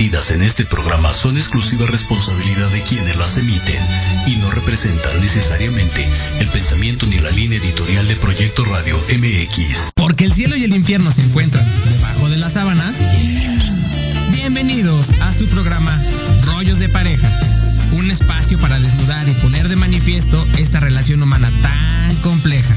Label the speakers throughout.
Speaker 1: en este programa son exclusiva responsabilidad de quienes las emiten y no representan necesariamente el pensamiento ni la línea editorial de Proyecto Radio MX.
Speaker 2: Porque el cielo y el infierno se encuentran debajo de las sábanas. Bienvenidos a su programa Rollos de Pareja. Un espacio para desnudar y poner de manifiesto esta relación humana tan compleja.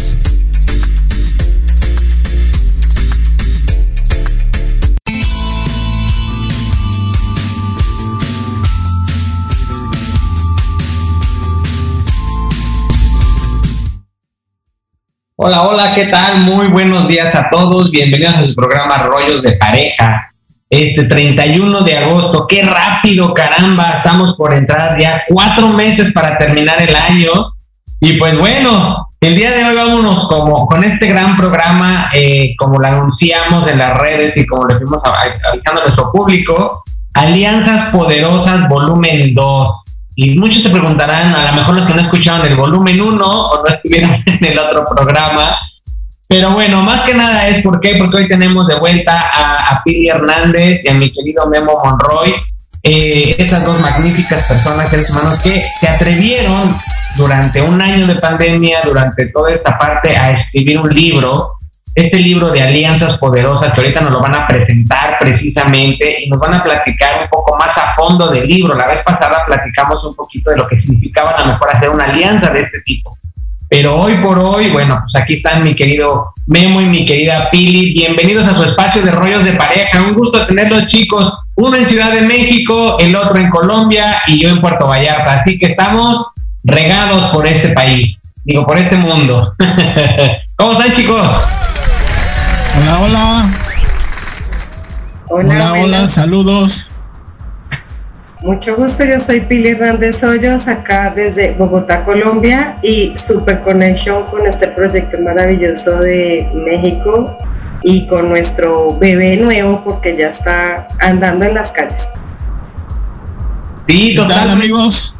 Speaker 3: Hola, hola, ¿qué tal? Muy buenos días a todos. Bienvenidos al programa Rollos de Pareja. Este 31 de agosto, qué rápido, caramba, estamos por entrar ya cuatro meses para terminar el año. Y pues bueno, el día de hoy vámonos como con este gran programa, eh, como lo anunciamos en las redes y como le fuimos avisando a nuestro público, Alianzas Poderosas Volumen 2. Y muchos se preguntarán, a lo mejor los que no escucharon el volumen 1 o no estuvieron en el otro programa. Pero bueno, más que nada es por qué, porque hoy tenemos de vuelta a, a Pili Hernández y a mi querido Memo Monroy, eh, estas dos magníficas personas, seres humanos, que se atrevieron durante un año de pandemia, durante toda esta parte, a escribir un libro este libro de Alianzas Poderosas, que ahorita nos lo van a presentar precisamente y nos van a platicar un poco más a fondo del libro. La vez pasada platicamos un poquito de lo que significaba a lo mejor hacer una alianza de este tipo. Pero hoy por hoy, bueno, pues aquí están mi querido Memo y mi querida Pili. Bienvenidos a su espacio de rollos de pareja. Un gusto tenerlos, chicos. Uno en Ciudad de México, el otro en Colombia y yo en Puerto Vallarta. Así que estamos regados por este país, digo, por este mundo. ¿Cómo están, chicos?
Speaker 4: Hola, hola. Hola, hola, saludos.
Speaker 5: Mucho gusto, yo soy Pili Hernández Hoyos, acá desde Bogotá, Colombia, y super conexión con este proyecto maravilloso de México y con nuestro bebé nuevo, porque ya está andando en las calles.
Speaker 4: ¿Qué tal, amigos?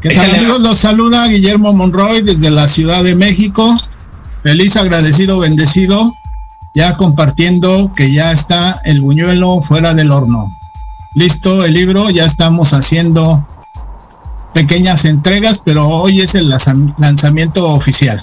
Speaker 4: ¿Qué tal, amigos? Los saluda Guillermo Monroy desde la Ciudad de México. Feliz, agradecido, bendecido ya compartiendo que ya está el buñuelo fuera del horno. Listo el libro, ya estamos haciendo pequeñas entregas, pero hoy es el lanzamiento oficial.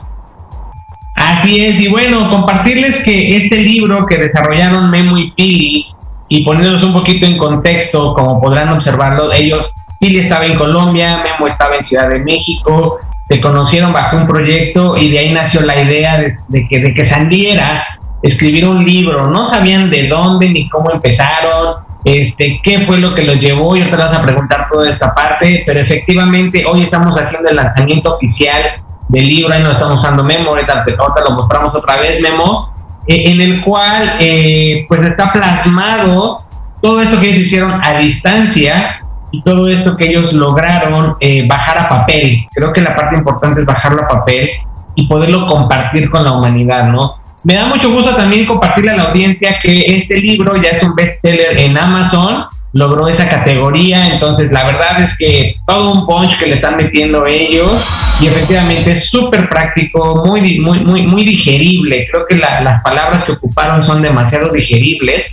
Speaker 3: Así es, y bueno, compartirles que este libro que desarrollaron Memo y Pili, y poniéndolos un poquito en contexto, como podrán observarlo, ellos, Pili estaba en Colombia, Memo estaba en Ciudad de México, se conocieron bajo un proyecto y de ahí nació la idea de, que, de que saliera escribir un libro, no sabían de dónde ni cómo empezaron, este, qué fue lo que los llevó, y ahorita vas a preguntar toda esta parte, pero efectivamente hoy estamos haciendo el lanzamiento oficial del libro, ahí nos estamos usando Memo, ahorita, lo mostramos otra vez, Memo, eh, en el cual eh, pues está plasmado todo esto que ellos hicieron a distancia y todo esto que ellos lograron eh, bajar a papel. Creo que la parte importante es bajarlo a papel y poderlo compartir con la humanidad, ¿no? Me da mucho gusto también compartirle a la audiencia que este libro ya es un bestseller en Amazon, logró esa categoría, entonces la verdad es que todo un punch que le están metiendo ellos y efectivamente es súper práctico, muy, muy, muy, muy digerible. Creo que las palabras que ocuparon son demasiado digeribles.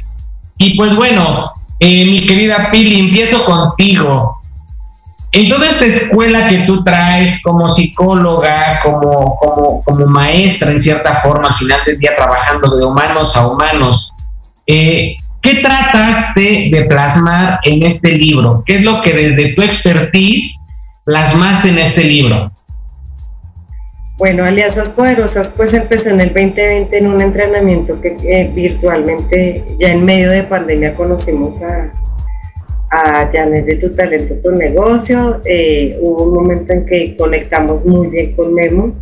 Speaker 3: Y pues bueno, eh, mi querida Pili, empiezo contigo. En toda esta escuela que tú traes como psicóloga, como, como, como maestra en cierta forma, al final del día trabajando de humanos a humanos, eh, ¿qué trataste de plasmar en este libro? ¿Qué es lo que desde tu expertise plasmaste en este libro?
Speaker 5: Bueno, Alianzas Poderosas pues empezó en el 2020 en un entrenamiento que eh, virtualmente ya en medio de pandemia conocimos a, a Janet de Tu Talento, Tu Negocio. Eh, hubo un momento en que conectamos muy bien con Memo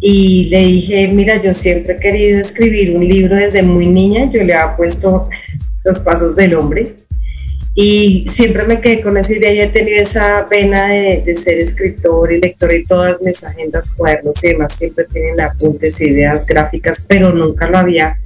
Speaker 5: y le dije, mira, yo siempre he querido escribir un libro desde muy niña, yo le había puesto los pasos del hombre y siempre me quedé con esa idea y he tenido esa pena de, de, ser escritor y lector y todas mis agendas, cuadernos y demás siempre tienen apuntes, ideas gráficas, pero nunca lo había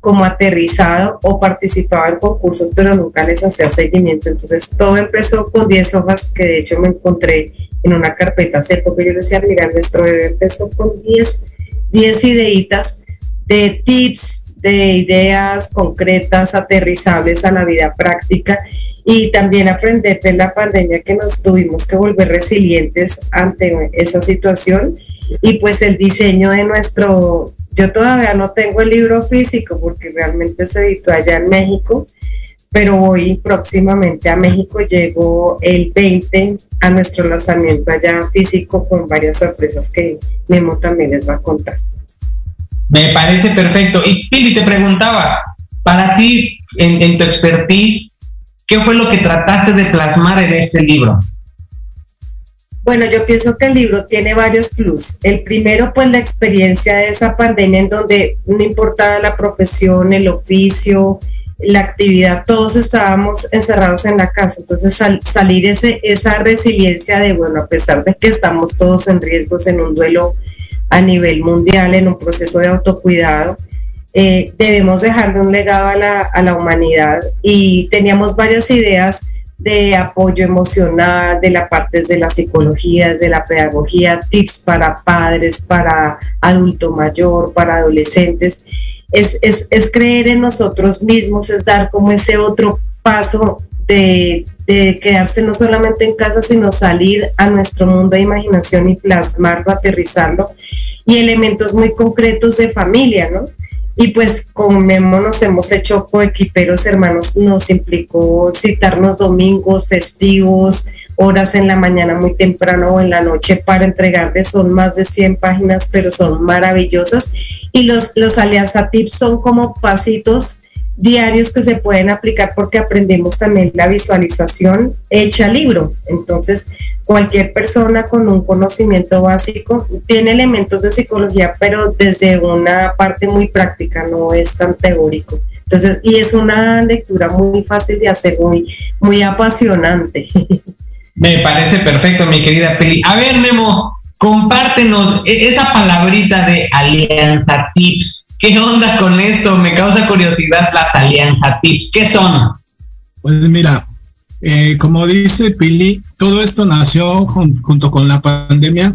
Speaker 5: como aterrizado o participaba en concursos, pero nunca les hacía seguimiento. Entonces todo empezó con 10 hojas que de hecho me encontré en una carpeta hace poco. Yo decía, mira, nuestro bebé empezó con 10, 10 ideitas de tips, de ideas concretas, aterrizables a la vida práctica y también aprender de la pandemia que nos tuvimos que volver resilientes ante esa situación y pues el diseño de nuestro, yo todavía no tengo el libro físico porque realmente se editó allá en México, pero voy próximamente a México, llego el 20 a nuestro lanzamiento allá físico con varias sorpresas que Memo también les va a contar.
Speaker 3: Me parece perfecto. Y Pili, te preguntaba, para ti, en, en tu expertise, ¿qué fue lo que trataste de plasmar en este libro?
Speaker 5: Bueno, yo pienso que el libro tiene varios plus. El primero, pues la experiencia de esa pandemia en donde no importaba la profesión, el oficio, la actividad, todos estábamos encerrados en la casa. Entonces salir ese, esa resiliencia de, bueno, a pesar de que estamos todos en riesgos, en un duelo a nivel mundial en un proceso de autocuidado. Eh, debemos dejarle un legado a la, a la humanidad y teníamos varias ideas de apoyo emocional, de la parte de la psicología, de la pedagogía, tips para padres, para adulto mayor, para adolescentes. Es, es, es, creer en nosotros mismos, es dar como ese otro paso de, de, quedarse no solamente en casa, sino salir a nuestro mundo de imaginación y plasmarlo, aterrizarlo, y elementos muy concretos de familia, ¿no? Y pues con nos hemos hecho coequiperos hermanos, nos implicó citarnos domingos, festivos, horas en la mañana muy temprano o en la noche para entregarles, son más de 100 páginas, pero son maravillosas. Y los, los Alianza Tips son como pasitos diarios que se pueden aplicar porque aprendemos también la visualización hecha libro. Entonces, cualquier persona con un conocimiento básico tiene elementos de psicología, pero desde una parte muy práctica, no es tan teórico. Entonces, y es una lectura muy fácil de hacer, muy, muy apasionante.
Speaker 3: Me parece perfecto, mi querida Peli. A ver, Memo, compártenos e-, esa palabrita de alianza tips ¿Qué onda con esto? Me causa curiosidad las alianzas ¿Qué son?
Speaker 4: Pues mira, eh, como dice Pili, todo esto nació junto con la pandemia.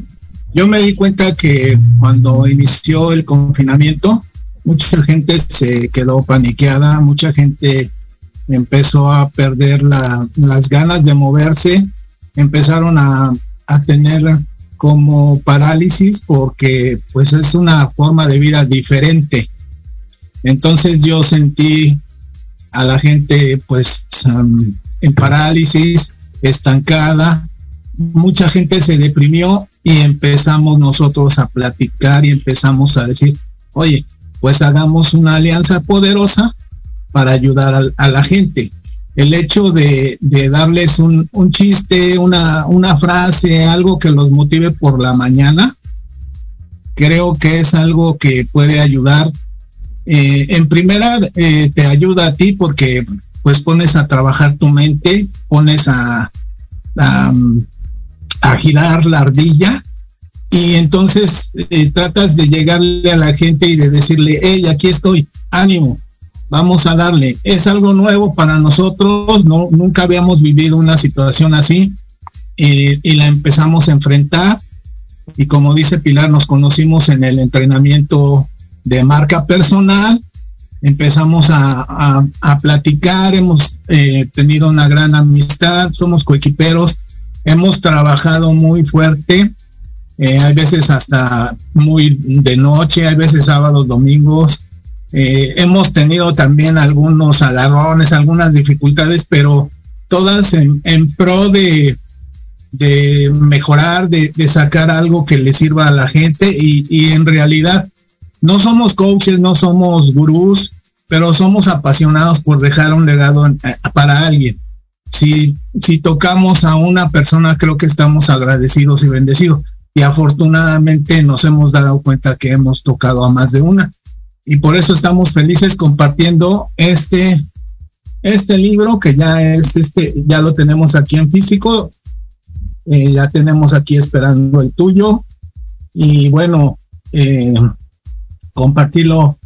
Speaker 4: Yo me di cuenta que cuando inició el confinamiento, mucha gente se quedó paniqueada, mucha gente empezó a perder las ganas de moverse, empezaron a tener como parálisis porque pues es una forma de vida diferente. Entonces yo sentí a la gente pues en parálisis, estancada, mucha gente se deprimió y empezamos nosotros a platicar y empezamos a decir, oye, pues hagamos una alianza poderosa para ayudar a la gente el hecho de, darles un, chiste, una, frase, algo que los motive por la mañana, creo que es algo que puede ayudar. Eh, en primera, eh, te ayuda a ti porque pues pones a trabajar tu mente, pones a, a, girar la ardilla y entonces eh, tratas de llegarle a la gente y de decirle, hey, aquí estoy, ánimo, vamos a darle. Es algo nuevo para nosotros, no, nunca habíamos vivido una situación así eh, y la empezamos a enfrentar. Y como dice Pilar, nos conocimos en el entrenamiento de marca personal, empezamos a, a, platicar, hemos eh, tenido una gran amistad, somos coequiperos, hemos trabajado muy fuerte. Eh, hay veces hasta muy de noche, hay veces sábados, domingos, eh, hemos tenido también algunos agarrones, algunas dificultades, pero todas en, pro de, mejorar, de, sacar algo que le sirva a la gente y, en realidad no somos coaches, no somos gurús, pero somos apasionados por dejar un legado eh, para alguien. Si, si tocamos a una persona, creo que estamos agradecidos y bendecidos. Y afortunadamente nos hemos dado cuenta que hemos tocado a más de una y por eso estamos felices compartiendo este, este libro que ya es este, ya lo tenemos aquí en físico, eh, ya tenemos aquí esperando el tuyo y bueno, eh, compartirlo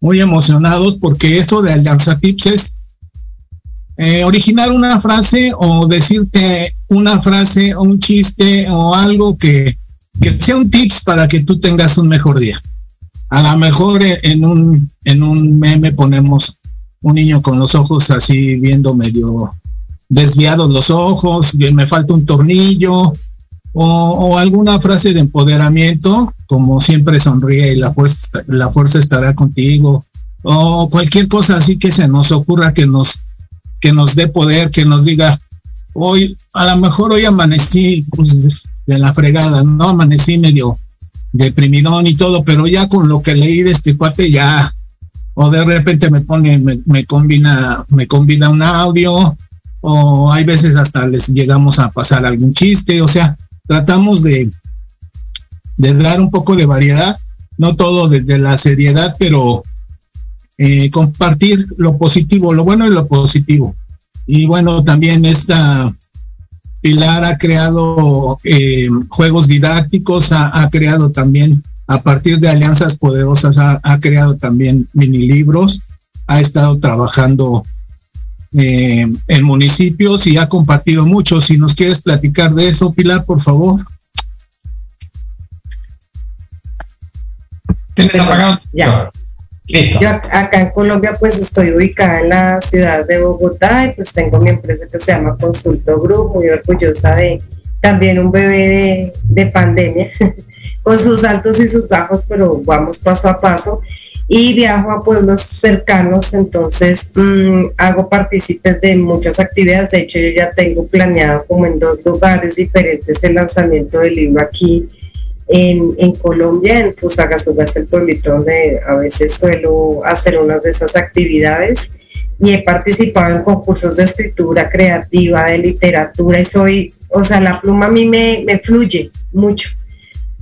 Speaker 4: muy emocionados porque esto de Alianza Tips es eh, originar una frase o decirte una frase o un chiste o algo que, que sea un tips para que tú tengas un mejor día. A lo mejor en un, en un meme ponemos un niño con los ojos así viendo medio desviados los ojos, me falta un tornillo, o, alguna frase de empoderamiento, como siempre sonríe y la fuerza, la fuerza estará contigo, o cualquier cosa así que se nos ocurra que nos, que nos dé poder, que nos diga, hoy, a lo mejor hoy amanecí pues, de la fregada, no amanecí medio deprimidón y todo, pero ya con lo que leí de este cuate ya, o de repente me pone, me, me combina, me combina un audio, o hay veces hasta les llegamos a pasar algún chiste, o sea, tratamos de, de dar un poco de variedad, no todo desde la seriedad, pero eh, compartir lo positivo, lo bueno y lo positivo. Y bueno, también esta Pilar ha creado eh, juegos didácticos, ha, creado también, a partir de alianzas poderosas, ha, ha creado también mini libros, ha estado trabajando eh, en municipios y ha compartido mucho. Si nos quieres platicar de eso, Pilar, por favor.
Speaker 5: Ya. Yo acá en Colombia pues estoy ubicada en la ciudad de Bogotá y pues tengo mi empresa que se llama Consulto Group, muy orgullosa de también un bebé de pandemia, con sus altos y sus bajos, pero vamos paso a paso y viajo a pueblos cercanos, entonces mm, hago partícipes de muchas actividades. De hecho, yo ya tengo planeado como en dos lugares diferentes el lanzamiento del libro aquí en, Colombia, en Fusagasugá, es el pueblito donde a veces suelo hacer unas de esas actividades. Y he participado en concursos de escritura creativa, de literatura, y soy, o sea, la pluma a mí me, me fluye mucho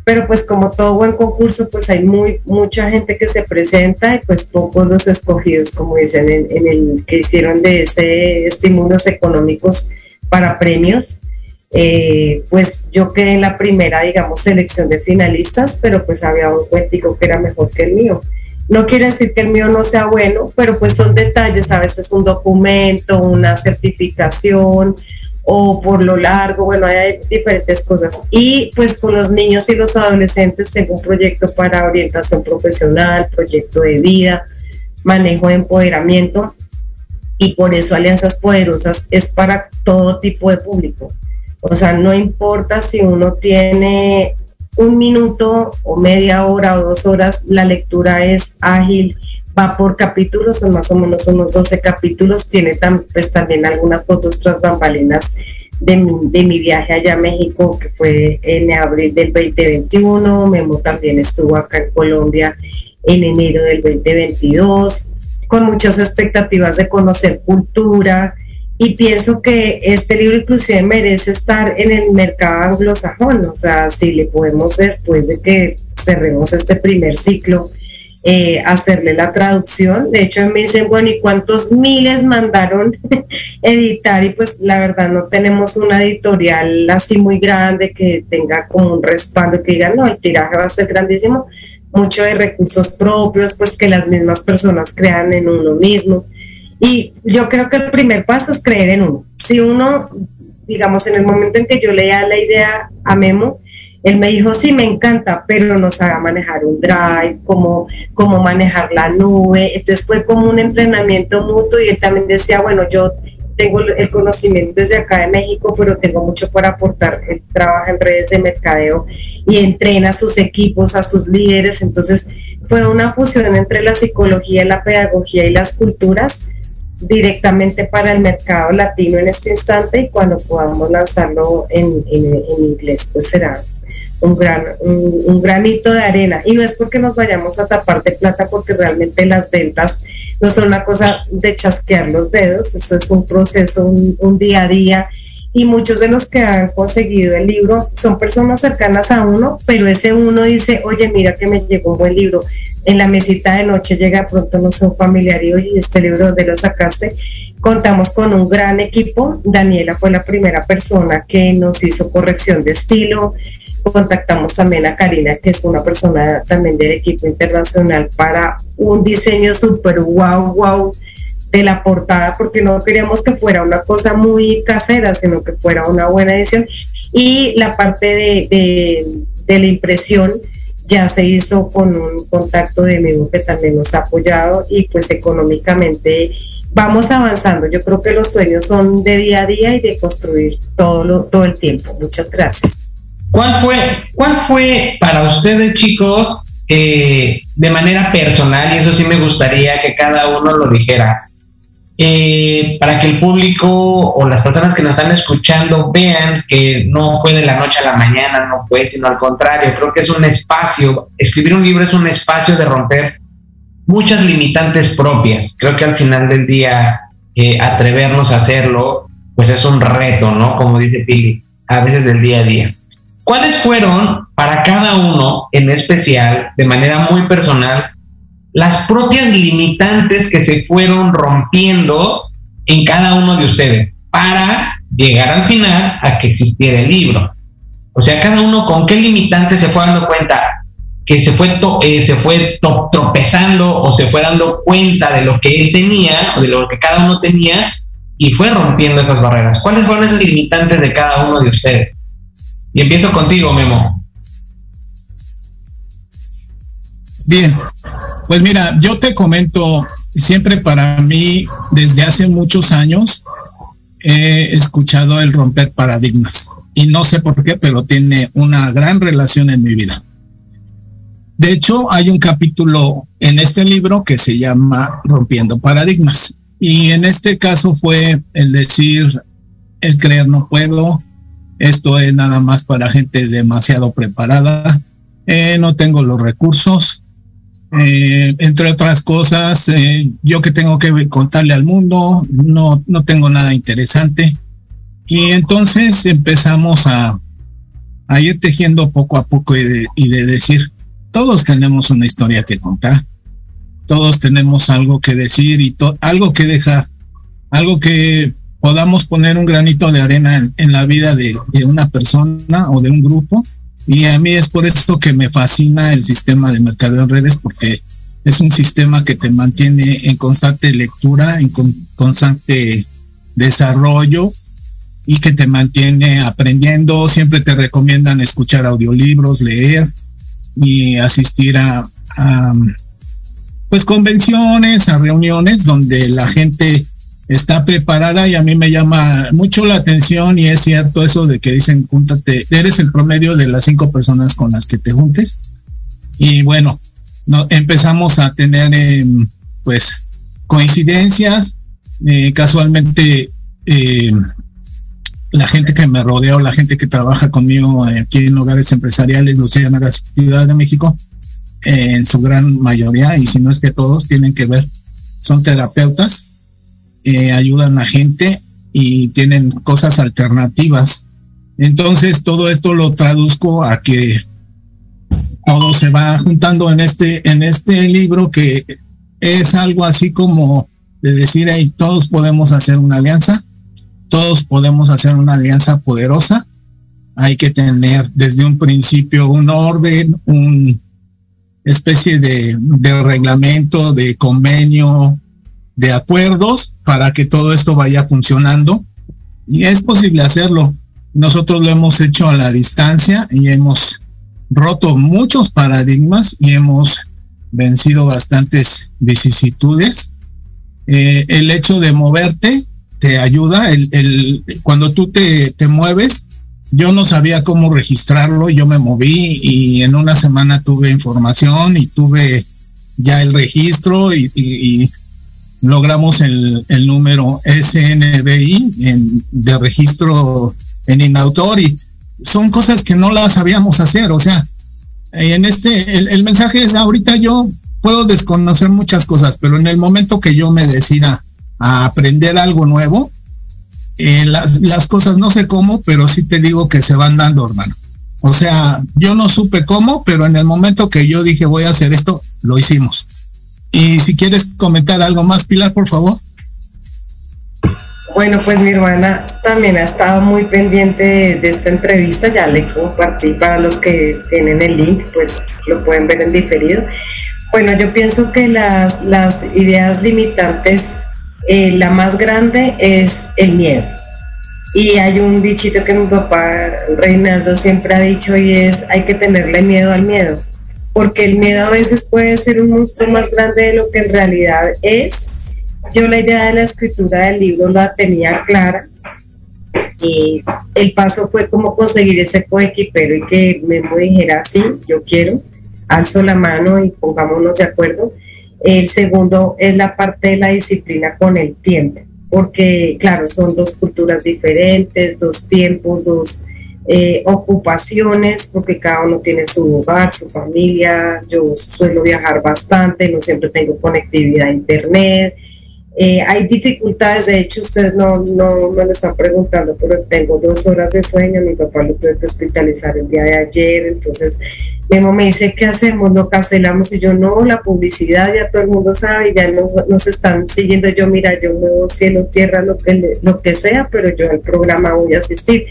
Speaker 5: pero pues como todo buen concurso, pues hay muy mucha gente que se presenta y pues pocos los escogidos, como dicen, en, el que hicieron de ese estímulos económicos para premios. Eh, pues yo quedé en la primera, digamos, selección de finalistas, pero pues había un cuentico que era mejor que el mío. No quiere decir que el mío no sea bueno, pero pues son detalles, a veces un documento, una certificación, o por lo largo, bueno, hay diferentes cosas. Y pues con los niños y los adolescentes tengo un proyecto para orientación profesional, proyecto de vida, manejo de empoderamiento y por eso Alianzas Poderosas es para todo tipo de público. O sea, no importa si uno tiene un minuto o media hora o dos horas, la lectura es ágil, va por capítulos, son más o menos unos 12 capítulos, tiene pues, también algunas fotos tras bambalinas de mi, de mi viaje allá a México, que fue en abril del 2021, Memo también estuvo acá en Colombia en enero del 2022, con muchas expectativas de conocer cultura, y pienso que este libro inclusive merece estar en el mercado anglosajón, o sea, si le podemos después de que cerremos este primer ciclo, eh, hacerle la traducción. De hecho, me dicen, bueno, ¿y cuántos miles mandaron editar? Y pues la verdad no tenemos una editorial así muy grande que tenga como un respaldo que diga, no, el tiraje va a ser grandísimo. Mucho de recursos propios, pues que las mismas personas crean en uno mismo. Y yo creo que el primer paso es creer en uno. Si uno, digamos, en el momento en que yo leía la idea a Memo, él me dijo, sí, me encanta, pero no sabe manejar un drive, cómo, cómo manejar la nube. Entonces fue como un entrenamiento mutuo y él también decía, bueno, yo tengo el conocimiento desde acá de México, pero tengo mucho por aportar. Él trabaja en redes de mercadeo y entrena a sus equipos, a sus líderes. Entonces fue una fusión entre la psicología, la pedagogía y las culturas directamente para el mercado latino en este instante y cuando podamos lanzarlo en, en inglés, pues será un, gran, un, granito de arena. Y no es porque nos vayamos a tapar de plata, porque realmente las ventas no son una cosa de chasquear los dedos, eso es un proceso, un, día a día. Y muchos de los que han conseguido el libro son personas cercanas a uno, pero ese uno dice, oye, mira que me llegó un buen libro. En la mesita de noche llega pronto no un familiar y, oye, este libro, ¿dónde lo sacaste? Contamos con un gran equipo. Daniela fue la primera persona que nos hizo corrección de estilo, contactamos también a Karina, que es una persona también del equipo internacional, para un diseño súper wow, wow de la portada, porque no queríamos que fuera una cosa muy casera, sino que fuera una buena edición. Y la parte de, de, la impresión ya se hizo con un contacto de amigo que también nos ha apoyado y pues económicamente vamos avanzando. Yo creo que los sueños son de día a día y de construir todo, todo el tiempo. Muchas gracias.
Speaker 3: ¿Cuál fue, cuál fue para ustedes, chicos, eh, de manera personal, y eso sí me gustaría que cada uno lo dijera, eh, para que el público o las personas que nos están escuchando vean que no fue de la noche a la mañana, no fue, sino al contrario, creo que es un espacio, escribir un libro es un espacio de romper muchas limitantes propias. Creo que al final del día eh, atrevernos a hacerlo, pues es un reto, ¿no? Como dice Pili, a veces del día a día. ¿Cuáles fueron para cada uno en especial, de manera muy personal, las propias limitantes que se fueron rompiendo en cada uno de ustedes para llegar al final a que existiera el libro? O sea, cada uno con qué limitantes se fue dando cuenta que se fue eh, se fue tropezando o se fue dando cuenta de lo que él tenía o de lo que cada uno tenía y fue rompiendo esas barreras. ¿Cuáles fueron esos limitantes de cada uno de ustedes? Y empiezo contigo, Memo.
Speaker 4: Bien, pues mira, yo te comento, siempre para mí, desde hace muchos años, he escuchado el romper paradigmas. Y no sé por qué, pero tiene una gran relación en mi vida. De hecho, hay un capítulo en este libro que se llama Rompiendo Paradigmas. Y en este caso fue el decir, el creer no puedo, esto es nada más para gente demasiado preparada. Eh, no tengo los recursos. Eh, entre otras cosas, eh, yo que tengo que contarle al mundo, no, no tengo nada interesante. Y entonces empezamos a, a ir tejiendo poco a poco y de, y de decir, todos tenemos una historia que contar, todos tenemos algo que decir y algo que dejar, algo que podamos poner un granito de arena en, la vida de, una persona o de un grupo. Y a mí es por esto que me fascina el sistema de mercado en redes, porque es un sistema que te mantiene en constante lectura, en constante desarrollo y que te mantiene aprendiendo. Siempre te recomiendan escuchar audiolibros, leer y asistir a, a pues convenciones, a reuniones donde la gente está preparada y a mí me llama mucho la atención y es cierto eso de que dicen, júntate, eres el promedio de las cinco personas con las que te juntes. Y bueno, no, empezamos a tener em, pues coincidencias, eh, casualmente em, la gente que me rodea o la gente que trabaja conmigo aquí en lugares empresariales, Lucía la Ciudad de México, en su gran mayoría, y si no es que todos, tienen que ver, son terapeutas eh, ayudan a gente y tienen cosas alternativas. Entonces todo esto lo traduzco a que todo se va juntando en este, en este libro que es algo así como de decir, todos podemos hacer una alianza, todos podemos hacer una alianza poderosa. Hay que tener desde un principio un orden, un especie de reglamento, de convenio, de acuerdos para que todo esto vaya funcionando. Y es posible hacerlo. Nosotros lo hemos hecho a la distancia y hemos roto muchos paradigmas y hemos vencido bastantes vicisitudes. Eh, el hecho de moverte te ayuda. Cuando tú te, te mueves, yo no sabía cómo registrarlo, yo me moví y en una semana tuve información y tuve ya el registro y, logramos el, el número SNBI en, de registro en Inautor y son cosas que no las sabíamos hacer. O sea, en este, el, mensaje es ahorita yo puedo desconocer muchas cosas, pero en el momento que yo me decida a aprender algo nuevo, eh, las, las cosas no sé cómo, pero sí te digo que se van dando, hermano. O sea, yo no supe cómo, pero en el momento que yo dije voy a hacer esto, lo hicimos. Y si quieres comentar algo más, Pilar, por favor.
Speaker 5: Bueno, pues mi hermana también ha estado muy pendiente de, esta entrevista, ya le compartí para los que tienen el link, pues lo pueden ver en diferido. Bueno, yo pienso que las, ideas limitantes, eh, la más grande es el miedo. Y hay un bichito que mi papá Reinaldo siempre ha dicho y es hay que tenerle miedo al miedo, porque el miedo a veces puede ser un monstruo más grande de lo que en realidad es yo la idea de la escritura del libro la tenía clara y el paso fue como conseguir ese coequipero y que me dijera, sí, yo quiero, alzo la mano y pongámonos de acuerdo. El segundo es la parte de la disciplina con el tiempo, porque claro, son dos culturas diferentes, dos tiempos, dos eh, ocupaciones, porque cada uno tiene su hogar, su familia. Yo suelo viajar bastante, no siempre tengo conectividad a internet. Eh, hay dificultades, de hecho ustedes no, no me lo están preguntando, pero tengo dos horas de sueño, mi papá lo tuve que hospitalizar el día de ayer, entonces Memo me dice, ¿qué hacemos? ¿Lo cancelamos? Y yo, no, la publicidad ya todo el mundo sabe, ya nos, nos están siguiendo, yo mira, yo muevo cielo, tierra, lo que, lo que sea, pero yo al programa voy a asistir.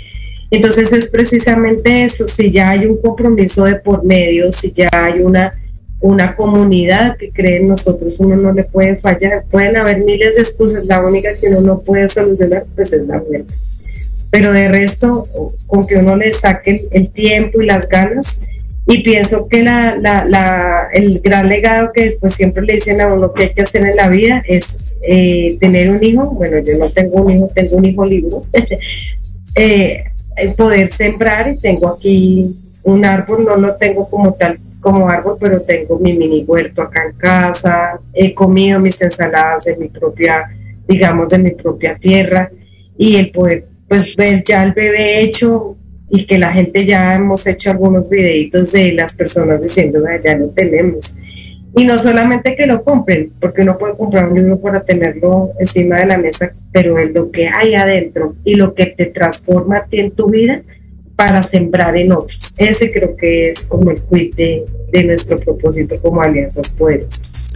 Speaker 5: Entonces es precisamente eso, si ya hay un compromiso de por medio, si ya hay una una comunidad que cree en nosotros, uno no le puede fallar. Pueden haber miles de excusas, la única que uno no puede solucionar pues es la muerte. Pero de resto, con que uno le saque el tiempo y las ganas, y pienso que la, el gran legado que pues siempre le dicen a uno que hay que hacer en la vida es eh, tener un hijo, bueno, yo no tengo un hijo, tengo un hijo libro, eh, poder sembrar y tengo aquí un árbol, no lo tengo como tal como árbol, pero tengo mi mini huerto acá en casa, he comido mis ensaladas de mi propia, digamos, de mi propia tierra y el poder pues ver ya el bebé hecho y que la gente ya hemos hecho algunos videitos de las personas diciendo, ya lo tenemos. Y no solamente que lo compren, porque uno puede comprar un libro para tenerlo encima de la mesa, pero es lo que hay adentro y lo que te transforma a ti en tu vida, para sembrar en otros. Ese creo que es como el quid de, nuestro propósito como alianzas poderosas.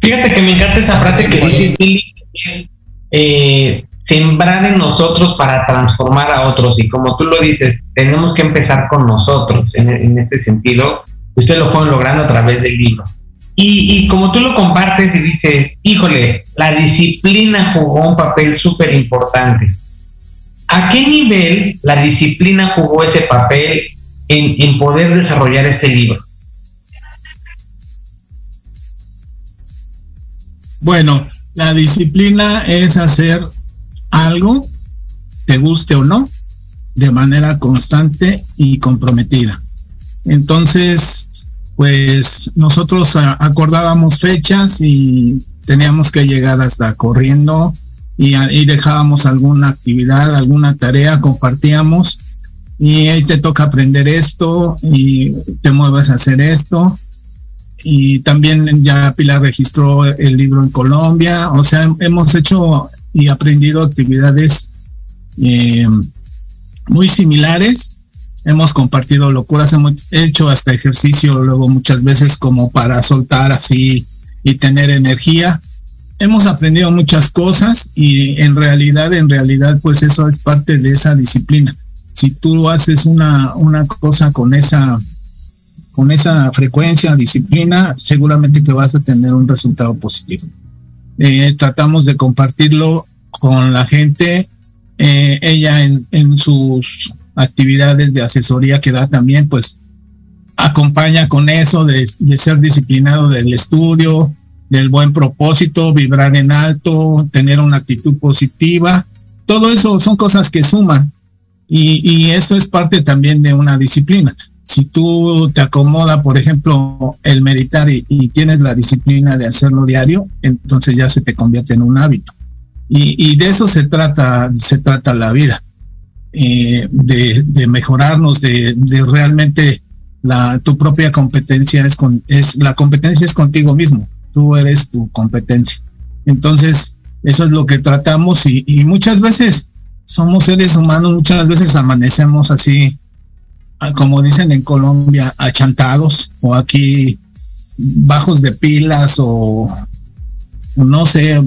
Speaker 3: Fíjate que me encanta esa frase que dice eh, sembrar en nosotros para transformar a otros. Y como tú lo dices, tenemos que empezar con nosotros en, este sentido. Ustedes lo fueron logrando a través del libro. Y, como tú lo compartes y dices, híjole, la disciplina jugó un papel súper importante. ¿A qué nivel la disciplina jugó ese papel en, poder desarrollar este libro?
Speaker 4: Bueno, la disciplina es hacer algo, te guste o no, de manera constante y comprometida. Entonces, pues nosotros acordábamos fechas y teníamos que llegar hasta corriendo y ahí dejábamos alguna actividad, alguna tarea, compartíamos y ahí te toca aprender esto y te mueves a hacer esto. Y también ya Pilar registró el libro en Colombia, o sea, hemos hecho y aprendido actividades eh, muy similares. Hemos compartido locuras, hemos hecho hasta ejercicio luego muchas veces como para soltar así y tener energía hemos aprendido muchas cosas y en realidad, en realidad, pues eso es parte de esa disciplina. Si tú haces una, una cosa con esa, con esa frecuencia, disciplina, seguramente que vas a tener un resultado positivo. Eh, tratamos de compartirlo con la gente, eh, ella en, en sus actividades de asesoría que da también, pues acompaña con eso de, de ser disciplinado del estudio, del buen propósito, vibrar en alto, tener una actitud positiva. Todo eso son cosas que suman y, y eso es parte también de una disciplina. Si tú te acomoda, por ejemplo, el meditar y, tienes la disciplina de hacerlo diario, entonces ya se te convierte en un hábito. Y, y de eso se trata, se trata la vida, eh, de, de, mejorarnos, de, de realmente la, tu propia competencia es con, es, la competencia es contigo mismo tú eres tu competencia. Entonces, eso es lo que tratamos y, muchas veces somos seres humanos, muchas veces amanecemos así, como dicen en Colombia, achantados o aquí bajos de pilas o no sé,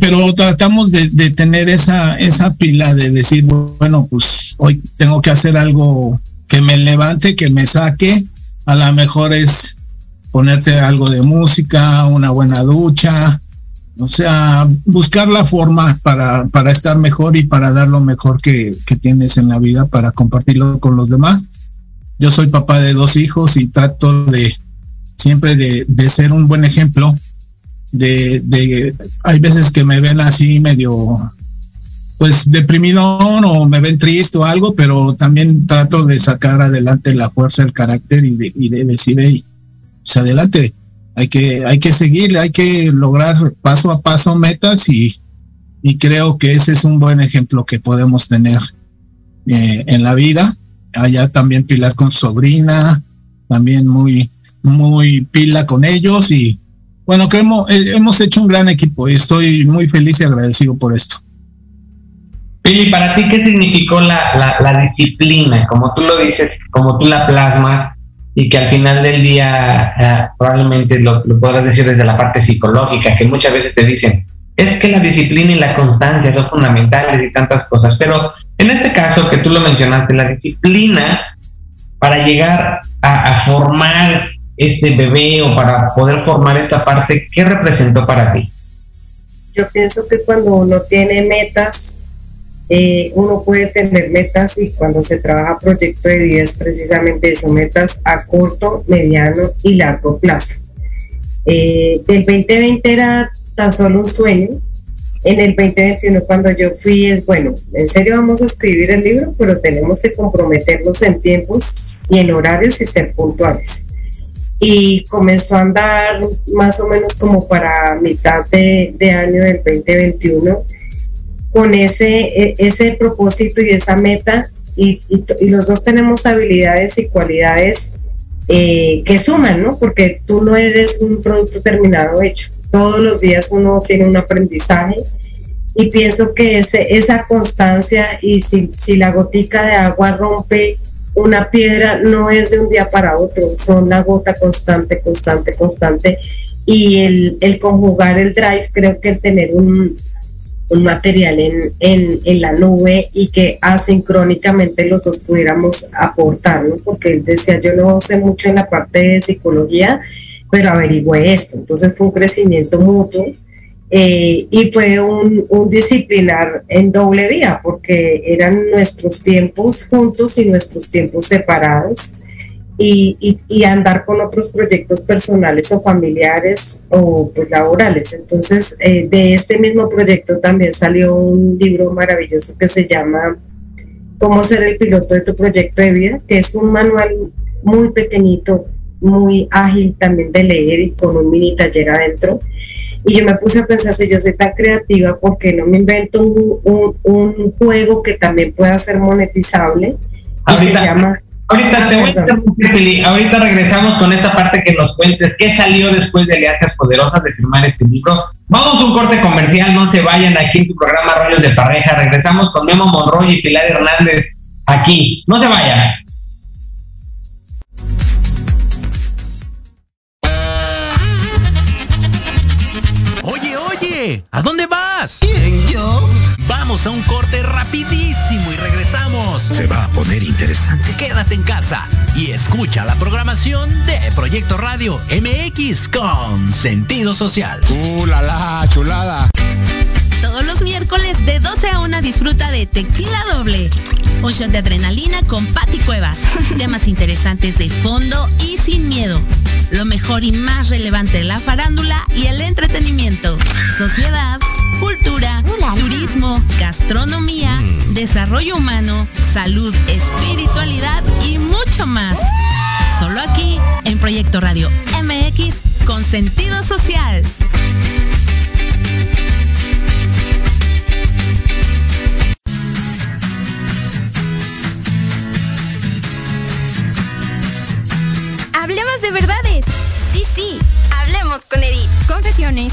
Speaker 4: pero tratamos de, tener esa, esa pila de decir, bueno, pues hoy tengo que hacer algo que me levante, que me saque. A lo mejor es ponerte algo de música, una buena ducha, o sea, buscar la forma para, para estar mejor y para dar lo mejor que, tienes en la vida, para compartirlo con los demás. Yo soy papá de dos hijos y trato de siempre de ser un buen ejemplo de, hay veces que me ven así medio pues deprimido o me ven triste o algo, pero también trato de sacar adelante la fuerza, el carácter y de, y de decir, hey, pues adelante, hay que, hay que seguir, hay que lograr paso a paso metas y, y creo que ese es un buen ejemplo que podemos tener eh, en la vida. Allá también Pilar con sobrina, también muy, muy pila con ellos y bueno, que hemos, eh, hemos hecho un gran equipo y estoy muy feliz y agradecido por esto.
Speaker 3: Pili, para ti, ¿qué significó la, la, disciplina? Como tú lo dices, como tú la plasmas y que al final del día eh, probablemente lo, lo podrás decir desde la parte psicológica, que muchas veces te dicen, es que la disciplina y la constancia son fundamentales y tantas cosas, pero en este caso que tú lo mencionaste, la disciplina para llegar a formar este bebé o para poder formar esta parte, ¿qué representó para ti?
Speaker 5: Yo pienso que cuando uno tiene metas, eh, uno puede tener metas y cuando se trabaja proyecto de vida es precisamente eso, metas a corto, mediano y largo plazo. Eh, del 2020 era tan solo un sueño. En el 2021 cuando yo fui es, bueno, en serio vamos a escribir el libro, pero tenemos que comprometernos en tiempos y en horarios y ser puntuales y comenzó a andar más o menos como para mitad de, año del 2021 con ese, e, ese propósito y esa meta y, los dos tenemos habilidades y cualidades eh, que suman, ¿no? Porque tú no eres un producto terminado hecho. Todos los días uno tiene un aprendizaje y pienso que ese, esa constancia y si, si la gotica de agua rompe una piedra no es de un día para otro, son la gota constante, constante, constante. Y el, conjugar el drive, creo que el tener un, material en, en, la nube y que asincrónicamente los dos pudiéramos aportar, ¿no? Porque él decía, yo no sé mucho en la parte de psicología, pero averigüé esto. Entonces fue un crecimiento mutuo eh, y fue un, disciplinar en doble vía, porque eran nuestros tiempos juntos y nuestros tiempos separados, y, andar con otros proyectos personales o familiares o pues laborales. Entonces, eh, de este mismo proyecto también salió un libro maravilloso que se llama Cómo ser el piloto de tu proyecto de vida, que es un manual muy pequeñito, muy ágil también de leer y con un mini taller adentro y yo me puse a pensar, si yo soy tan creativa, ¿por qué no me invento un, juego que también pueda ser monetizable?
Speaker 3: Ahorita, se llama... Ahorita, te voy a ahorita regresamos con esta parte que nos cuentes qué salió después de Alianzas Poderosas de firmar este libro. Vamos a un corte comercial, no se vayan aquí en tu programa Rollos de Pareja. Regresamos con Memo Monroy y Pilar Hernández aquí. No se vayan.
Speaker 1: ¿A dónde vas? ¿Quién, yo? Vamos a un corte rapidísimo y regresamos. Se va a poner interesante. Quédate en casa y escucha la programación de Proyecto Radio MX con sentido social.
Speaker 6: ¡Uh, la, la chulada!
Speaker 7: Todos los miércoles de 12 a 1 disfruta de Tequila Doble. Un shot de adrenalina con Patti Cuevas. Temas interesantes de fondo y sin miedo. Lo mejor y más relevante de la farándula. Sociedad, cultura, turismo, gastronomía, mm. desarrollo humano, salud, espiritualidad y mucho más. Solo aquí en Proyecto Radio MX con sentido social.
Speaker 8: Hablemos de verdades. Sí, sí, hablemos con Edith. Confesiones,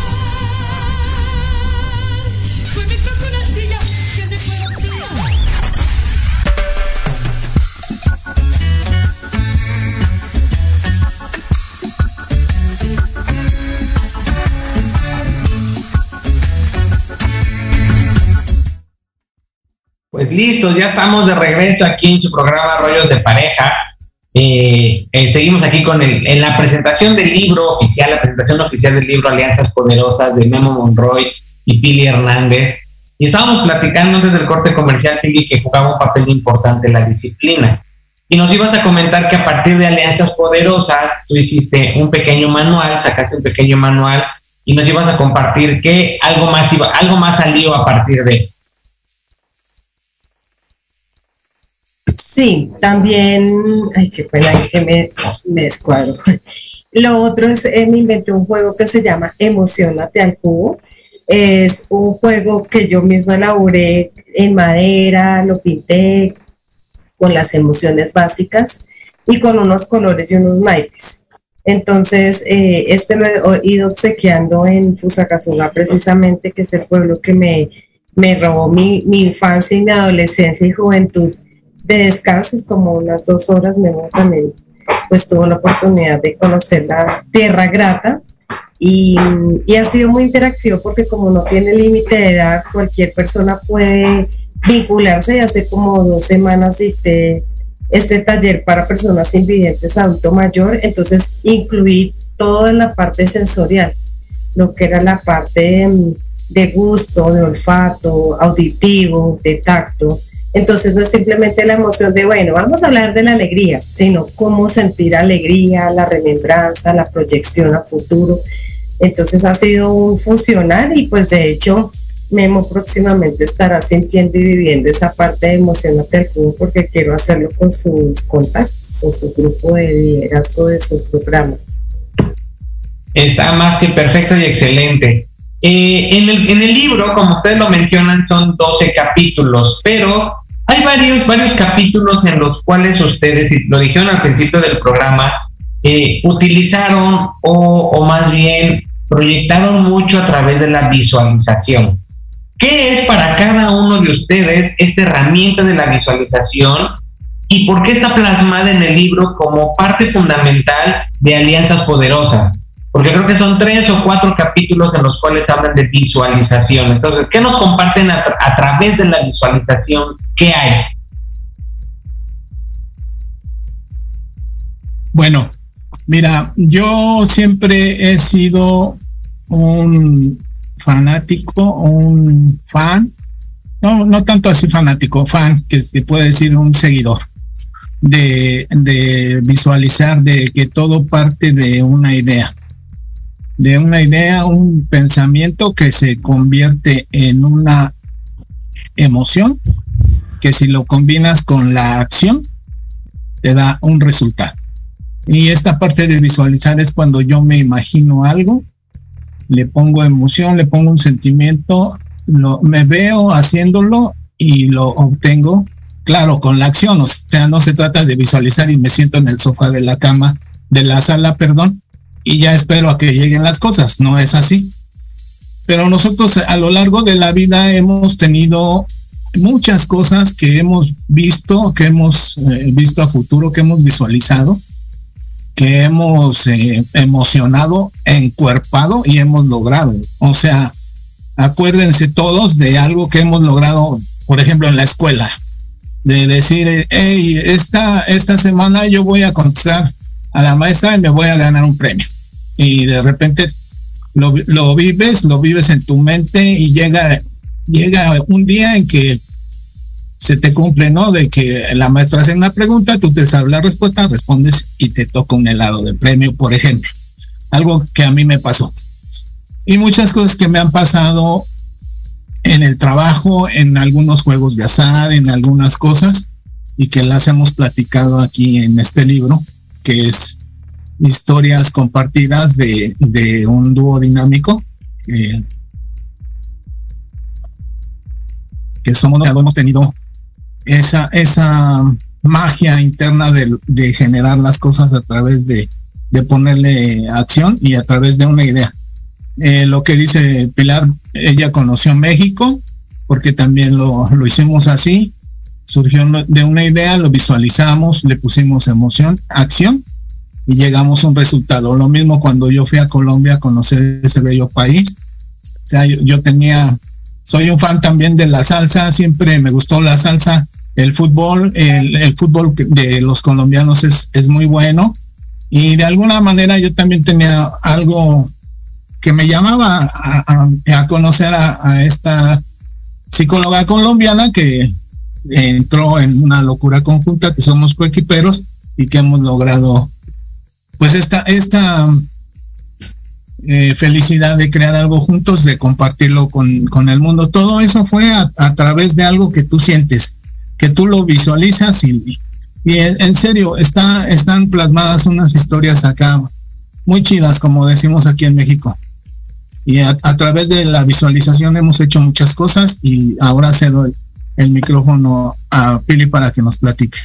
Speaker 3: Pues listo, ya estamos de regreso aquí en su programa Rollos de Pareja. Eh, eh, seguimos aquí con el, en la presentación del libro oficial, la presentación oficial del libro Alianzas Poderosas de Memo Monroy y Pili Hernández. Y estábamos platicando antes del corte comercial, Pili, que jugaba un papel importante en la disciplina. Y nos ibas a comentar que a partir de Alianzas Poderosas, tú hiciste un pequeño manual, sacaste un pequeño manual y nos ibas a compartir que algo más iba, algo más salió a partir de
Speaker 5: Sí, también, ay, qué pena que me, descuadro. Lo otro es, eh, me inventé un juego que se llama Emocionate al cubo. Es un juego que yo misma elaboré en madera, lo pinté con las emociones básicas y con unos colores y unos naipes. Entonces, eh, este lo he ido obsequiando en Fusagasugá precisamente, que es el pueblo que me, me robó mi, mi infancia y mi adolescencia y juventud de descansos, como unas dos horas, me también pues tuvo la oportunidad de conocer la Tierra Grata. Y, y ha sido muy interactivo porque como no tiene límite de edad, cualquier persona puede vincularse y hace como dos semanas de este taller para personas invidentes adulto mayor, entonces incluí todo en la parte sensorial, lo que era la parte de, de gusto, de olfato, auditivo, de tacto, entonces no es simplemente la emoción de, bueno, vamos a hablar de la alegría, sino cómo sentir alegría, la remembranza, la proyección a futuro. Entonces ha sido un funcionar y pues de hecho Memo próximamente estará sintiendo y viviendo esa parte de emoción al cubo porque quiero hacerlo con sus contactos, con su grupo de liderazgo de su programa.
Speaker 3: Está más que perfecto y excelente. Eh, en el libro, como ustedes lo mencionan, son 12 capítulos, pero hay varios, varios capítulos en los cuales ustedes, y lo dijeron al principio del programa, eh, utilizaron o, o más bien proyectaron mucho a través de la visualización. ¿Qué es para cada uno de ustedes esta herramienta de la visualización y por qué está plasmada en el libro como parte fundamental de Alianzas Poderosas? Porque creo que son tres o cuatro capítulos en los cuales hablan de visualización. Entonces, ¿qué nos comparten a, a través de la visualización? ¿Qué hay?
Speaker 4: Bueno, mira, yo siempre he sido un fanático, un fan, no, no tanto así fanático, fan, que se puede decir un seguidor, de, de visualizar, de que todo parte de una idea de una idea, un pensamiento que se convierte en una emoción, que si lo combinas con la acción, te da un resultado. Y esta parte de visualizar es cuando yo me imagino algo, le pongo emoción, le pongo un sentimiento, me veo haciéndolo y lo obtengo, claro, con la acción, o sea, no se trata de visualizar y me siento en el sofá de la cama, de la sala, perdón, y ya espero a que lleguen las cosas, no es así. Pero nosotros a lo largo de la vida hemos tenido muchas cosas que hemos visto, que hemos eh, visto a futuro, que hemos visualizado, que hemos eh, emocionado, encuerpado y hemos logrado. O sea, acuérdense todos de algo que hemos logrado, por ejemplo, en la escuela, de decir, hey, esta, esta semana yo voy a contestar a la maestra y me voy a ganar un premio. y de repente lo, lo, vives, lo vives en tu mente y llega, llega un día en que se te cumple, ¿no? De que la maestra hace una pregunta, tú te sabes la respuesta, respondes y te toca un helado de premio, por ejemplo. Algo que a mí me pasó. Y muchas cosas que me han pasado en el trabajo, en algunos juegos de azar, en algunas cosas, y que las hemos platicado aquí en este libro, que es historias compartidas de, un dúo dinámico. Que somos, hemos tenido esa, esa magia interna de, generar las cosas a través de, ponerle acción y a través de una idea. Eh, lo que dice Pilar, ella conoció México, porque también lo, lo hicimos así, surgió de una idea, lo visualizamos, le pusimos emoción, acción y llegamos a un resultado. Lo mismo cuando yo fui a Colombia a conocer ese bello país. O sea, yo, tenía, soy un fan también de la salsa, siempre me gustó la salsa, el fútbol, el, fútbol de los colombianos es, es muy bueno. Y de alguna manera yo también tenía algo que me llamaba a, conocer a, esta psicóloga colombiana que entró en una locura conjunta, que somos coequiperos y que hemos logrado pues esta, esta eh, felicidad de crear algo juntos, de compartirlo con, el mundo. Todo eso fue a, través de algo que tú sientes, que tú lo visualizas y, y en, serio, está, están plasmadas unas historias acá muy chidas, como decimos aquí en México. Y a, a través de la visualización hemos hecho muchas cosas y ahora cedo el, el micrófono a Pili para que nos platique.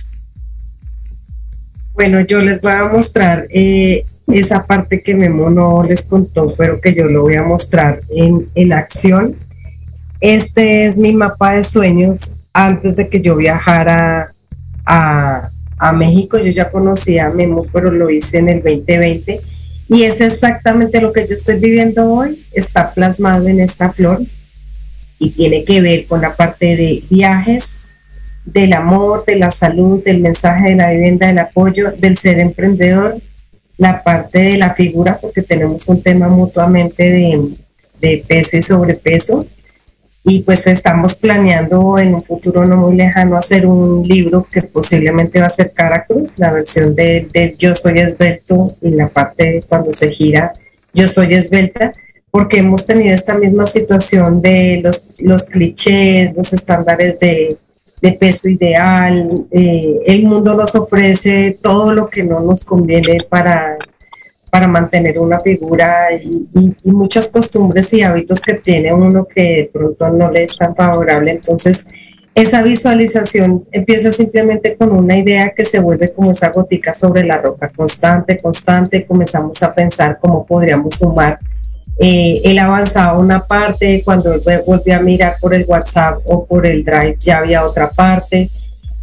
Speaker 5: Bueno, yo les voy a mostrar eh, esa parte que Memo no les contó, pero que yo lo voy a mostrar en, en acción. Este es mi mapa de sueños antes de que yo viajara a, a México. Yo ya conocía a Memo, pero lo hice en el 2020. Y es exactamente lo que yo estoy viviendo hoy. Está plasmado en esta flor y tiene que ver con la parte de viajes, del amor, de la salud, del mensaje de la vivienda, del apoyo, del ser emprendedor, la parte de la figura, porque tenemos un tema mutuamente de, peso y sobrepeso. Y pues estamos planeando en un futuro no muy lejano hacer un libro que posiblemente va a ser Cara Cruz, la versión de, de Yo Soy Esbelto y la parte de cuando se gira Yo Soy Esbelta porque hemos tenido esta misma situación de los, los clichés, los estándares de, peso ideal. Eh, el mundo nos ofrece todo lo que no nos conviene para, para mantener una figura y, muchas costumbres y hábitos que tiene uno que de pronto no le es tan favorable. Entonces, esa visualización empieza simplemente con una idea que se vuelve como esa gotica sobre la roca, constante, constante, comenzamos a pensar cómo podríamos sumar eh, él avanzaba una parte, cuando volvió a mirar por el WhatsApp o por el Drive ya había otra parte.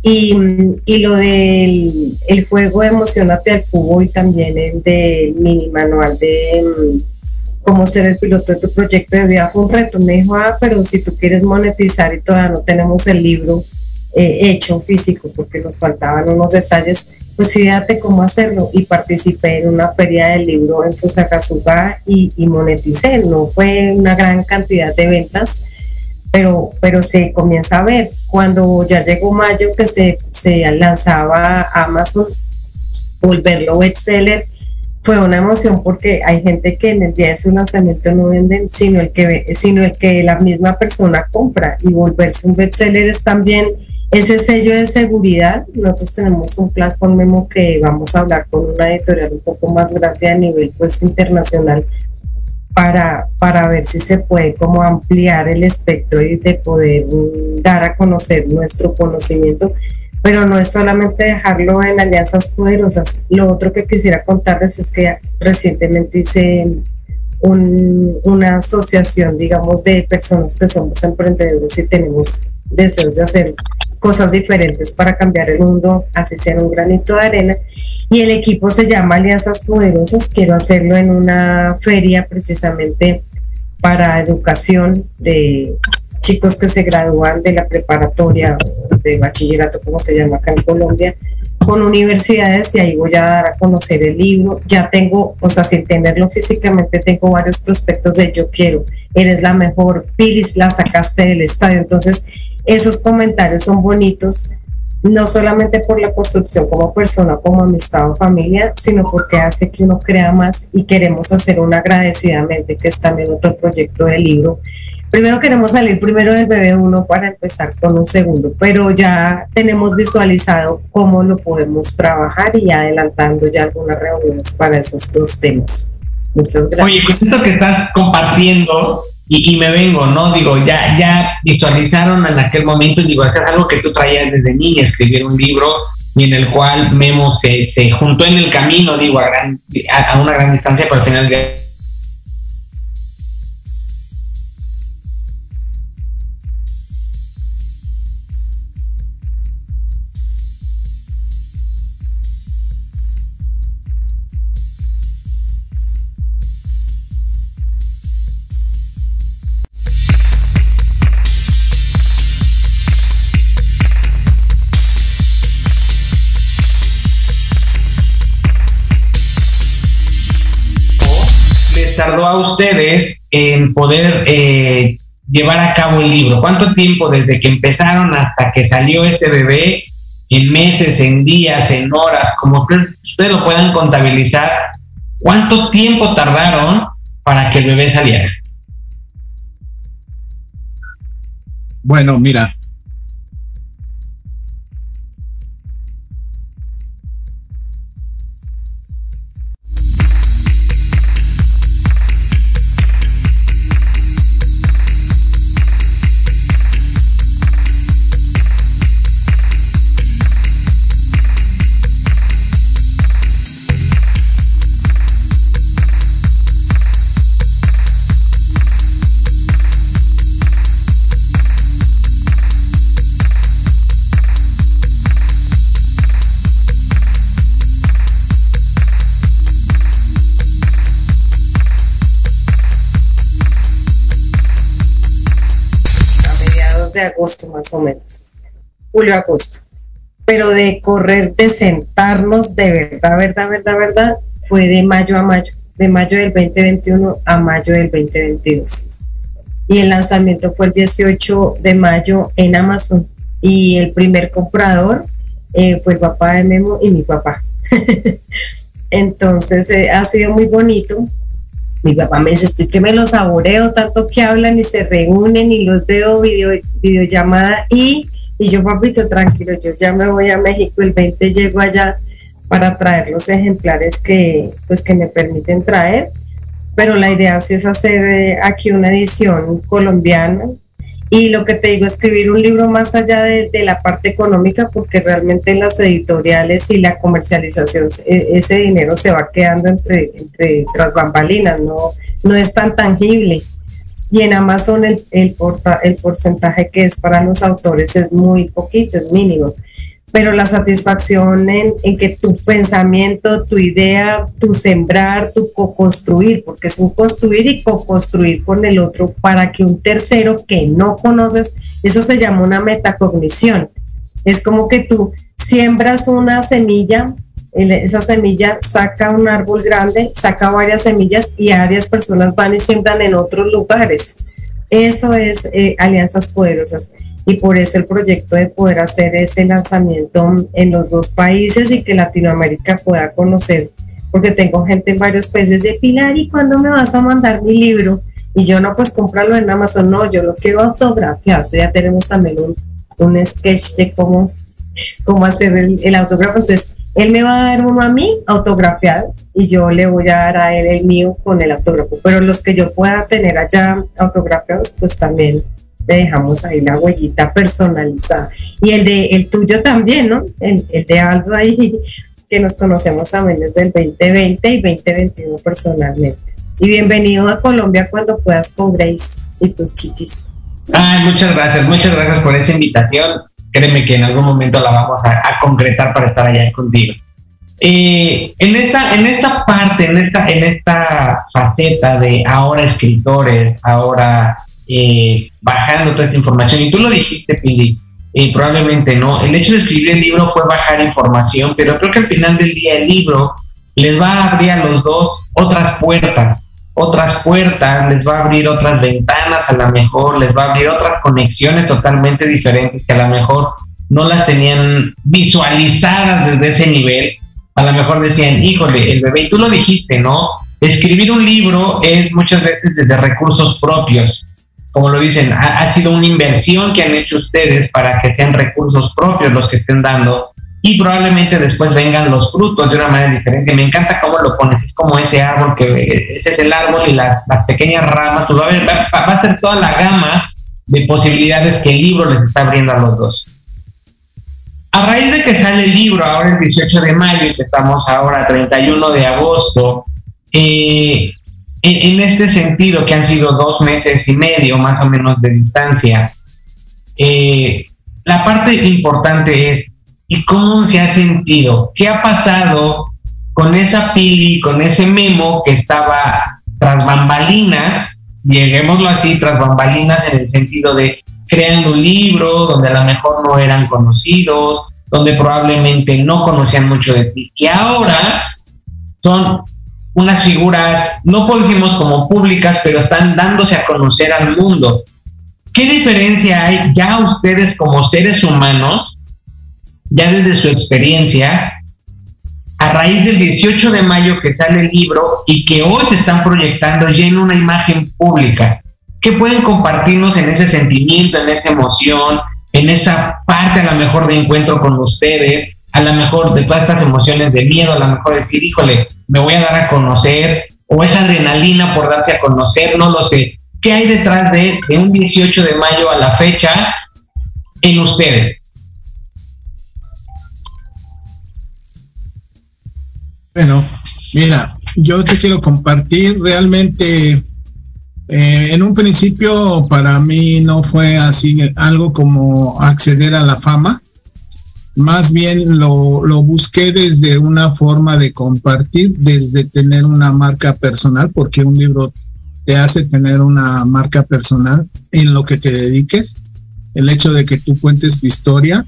Speaker 5: Y, lo del el juego de Emocionate al Cubo y también el del mini manual de mm, cómo ser el piloto de tu proyecto de vida fue un reto. Me dijo, ah, pero si tú quieres monetizar y todavía no tenemos el libro eh, hecho físico porque nos faltaban unos detalles, pues fíjate cómo hacerlo y participé en una feria del libro en Fusagasugá y, y moneticé. No fue una gran cantidad de ventas, pero, pero se comienza a ver. Cuando ya llegó mayo que se, se lanzaba Amazon, volverlo bestseller, fue una emoción porque hay gente que en el día de su lanzamiento no venden, sino el que, sino el que la misma persona compra y volverse un bestseller es también ese sello de seguridad, nosotros tenemos un plan con Memo que vamos a hablar con una editorial un poco más grande a nivel pues internacional para, para ver si se puede como ampliar el espectro y de poder dar a conocer nuestro conocimiento, pero no es solamente dejarlo en alianzas poderosas. Lo otro que quisiera contarles es que recientemente hice una asociación, digamos, de personas que somos emprendedores y tenemos deseos de hacer cosas diferentes para cambiar el mundo, así sea un granito de arena. Y el equipo se llama Alianzas Poderosas. Quiero hacerlo en una feria precisamente para educación de chicos que se gradúan de la preparatoria, de bachillerato, como se llama acá en Colombia, con universidades y ahí voy a dar a conocer el libro. Ya tengo, o sea, sin tenerlo físicamente, tengo varios prospectos de yo quiero, eres la mejor, Pilis, la sacaste del estadio. Entonces, esos comentarios son bonitos, no solamente por la construcción como persona, como amistad o familia, sino porque hace que uno crea más y queremos hacer un agradecidamente, que es también otro proyecto del libro, primero queremos salir primero del bebé 1 para empezar con un segundo, pero ya tenemos visualizado cómo lo podemos trabajar y adelantando ya algunas reuniones para esos dos temas. Muchas gracias.
Speaker 3: Oye, con esto que estás compartiendo, y, me vengo, ¿no? Digo, ya, ya visualizaron en aquel momento, digo, es algo que tú traías desde niña, escribir un libro y en el cual Memo se, se juntó en el camino, digo, a, gran, a, una gran distancia, pero al final a ustedes en poder eh, llevar a cabo el libro? ¿Cuánto tiempo desde que empezaron hasta que salió este bebé? En meses, en días, en horas, como ustedes, lo puedan contabilizar, ¿cuánto tiempo tardaron para que el bebé saliera?
Speaker 4: Bueno, mira,
Speaker 5: agosto más o menos, julio-agosto. Pero de correr, de sentarnos de verdad, verdad, verdad, verdad, fue de mayo a mayo, de mayo del 2021 a mayo del 2022. Y el lanzamiento fue el 18 de mayo en Amazon. Y el primer comprador eh, fue el papá de Memo y mi papá. Entonces eh, ha sido muy bonito mi papá me dice, estoy que me los saboreo, tanto que hablan y se reúnen y los veo video, videollamada y, y yo, papito, tranquilo, yo ya me voy a México, el 20 llego allá para traer los ejemplares que, pues, que me permiten traer, pero la idea sí es hacer eh, aquí una edición colombiana y lo que te digo, escribir un libro más allá de, la parte económica, porque realmente las editoriales y la comercialización, e, ese dinero se va quedando entre, entre tras bambalinas, no, no es tan tangible. Y en Amazon el, el, el porcentaje que es para los autores es muy poquito, es mínimo pero la satisfacción en, que tu pensamiento, tu idea, tu sembrar, tu co-construir, porque es un construir y co-construir con el otro para que un tercero que no conoces, eso se llama una metacognición. Es como que tú siembras una semilla, esa semilla saca un árbol grande, saca varias semillas y varias personas van y siembran en otros lugares. Eso es eh, alianzas poderosas y por eso el proyecto de poder hacer ese lanzamiento en los dos países y que Latinoamérica pueda conocer, porque tengo gente en varios países de Pilar, ¿y cuándo me vas a mandar mi libro? Y yo no, pues cómpralo en Amazon, no, yo lo quiero autografiar, ya tenemos también un, un sketch de cómo, cómo hacer el, el autógrafo, entonces él me va a dar uno a mí autografiado y yo le voy a dar a él el mío con el autógrafo, pero los que yo pueda tener allá autografiados, pues también le dejamos ahí la huellita personalizada. Y el de el tuyo también, ¿no? El, de Aldo ahí, que nos conocemos también desde el 2020 y 2021 personalmente. Y bienvenido a Colombia cuando puedas con Grace y tus chiquis.
Speaker 3: Ay, muchas gracias, muchas gracias por esa invitación. Créeme que en algún momento la vamos a, concretar para estar allá contigo. Eh, en esta en esta parte en esta en esta faceta de ahora escritores ahora eh, bajando toda esta información. Y tú lo dijiste, Pili, y probablemente no. El hecho de escribir el libro fue bajar información, pero creo que al final del día el libro les va a abrir a los dos otras puertas, otras puertas, les va a abrir otras ventanas a lo mejor, les va a abrir otras conexiones totalmente diferentes que a lo mejor no las tenían visualizadas desde ese nivel. A lo mejor decían, híjole, el bebé, y tú lo dijiste, ¿no? Escribir un libro es muchas veces desde recursos propios como lo dicen, ha, sido una inversión que han hecho ustedes para que sean recursos propios los que estén dando y probablemente después vengan los frutos de una manera diferente. Me encanta cómo lo pones, es como ese árbol que ese es el árbol y las, pequeñas ramas, pues va, a ser toda la gama de posibilidades que el libro les está abriendo a los dos. A raíz de que sale el libro, ahora el 18 de mayo que estamos ahora 31 de agosto, eh, en, este sentido, que han sido dos meses y medio más o menos de distancia, eh, la parte importante es, ¿y cómo se ha sentido? ¿Qué ha pasado con esa pili, con ese memo que estaba tras bambalinas, lleguémoslo así, tras bambalinas en el sentido de creando un libro donde a lo mejor no eran conocidos, donde probablemente no conocían mucho de ti, y ahora son unas figuras, no decimos como públicas, pero están dándose a conocer al mundo. ¿Qué diferencia hay ya ustedes como seres humanos, ya desde su experiencia, a raíz del 18 de mayo que sale el libro y que hoy se están proyectando ya en una imagen pública? ¿Qué pueden compartirnos en ese sentimiento, en esa emoción, en esa parte a lo mejor de encuentro con ustedes? A lo mejor de todas estas emociones de miedo, a lo mejor decir, híjole, me voy a dar a conocer, o esa adrenalina por darse a conocer, no lo sé. ¿Qué hay detrás de, de un 18 de mayo a la fecha en ustedes?
Speaker 4: Bueno, mira, yo te quiero compartir realmente. Eh, en un principio para mí no fue así algo como acceder a la fama, más bien lo, lo, busqué desde una forma de compartir, desde tener una marca personal, porque un libro te hace tener una marca personal en lo que te dediques. El hecho de que tú cuentes tu historia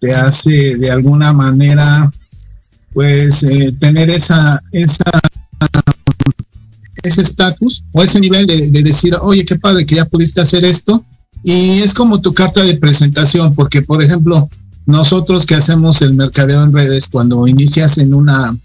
Speaker 4: te hace de alguna manera, pues, eh, tener esa, esa, ese estatus o ese nivel de, de decir, oye, qué padre que ya pudiste hacer esto. Y es como tu carta de presentación, porque, por ejemplo, nosotros que hacemos el mercadeo en redes, cuando inicias en una,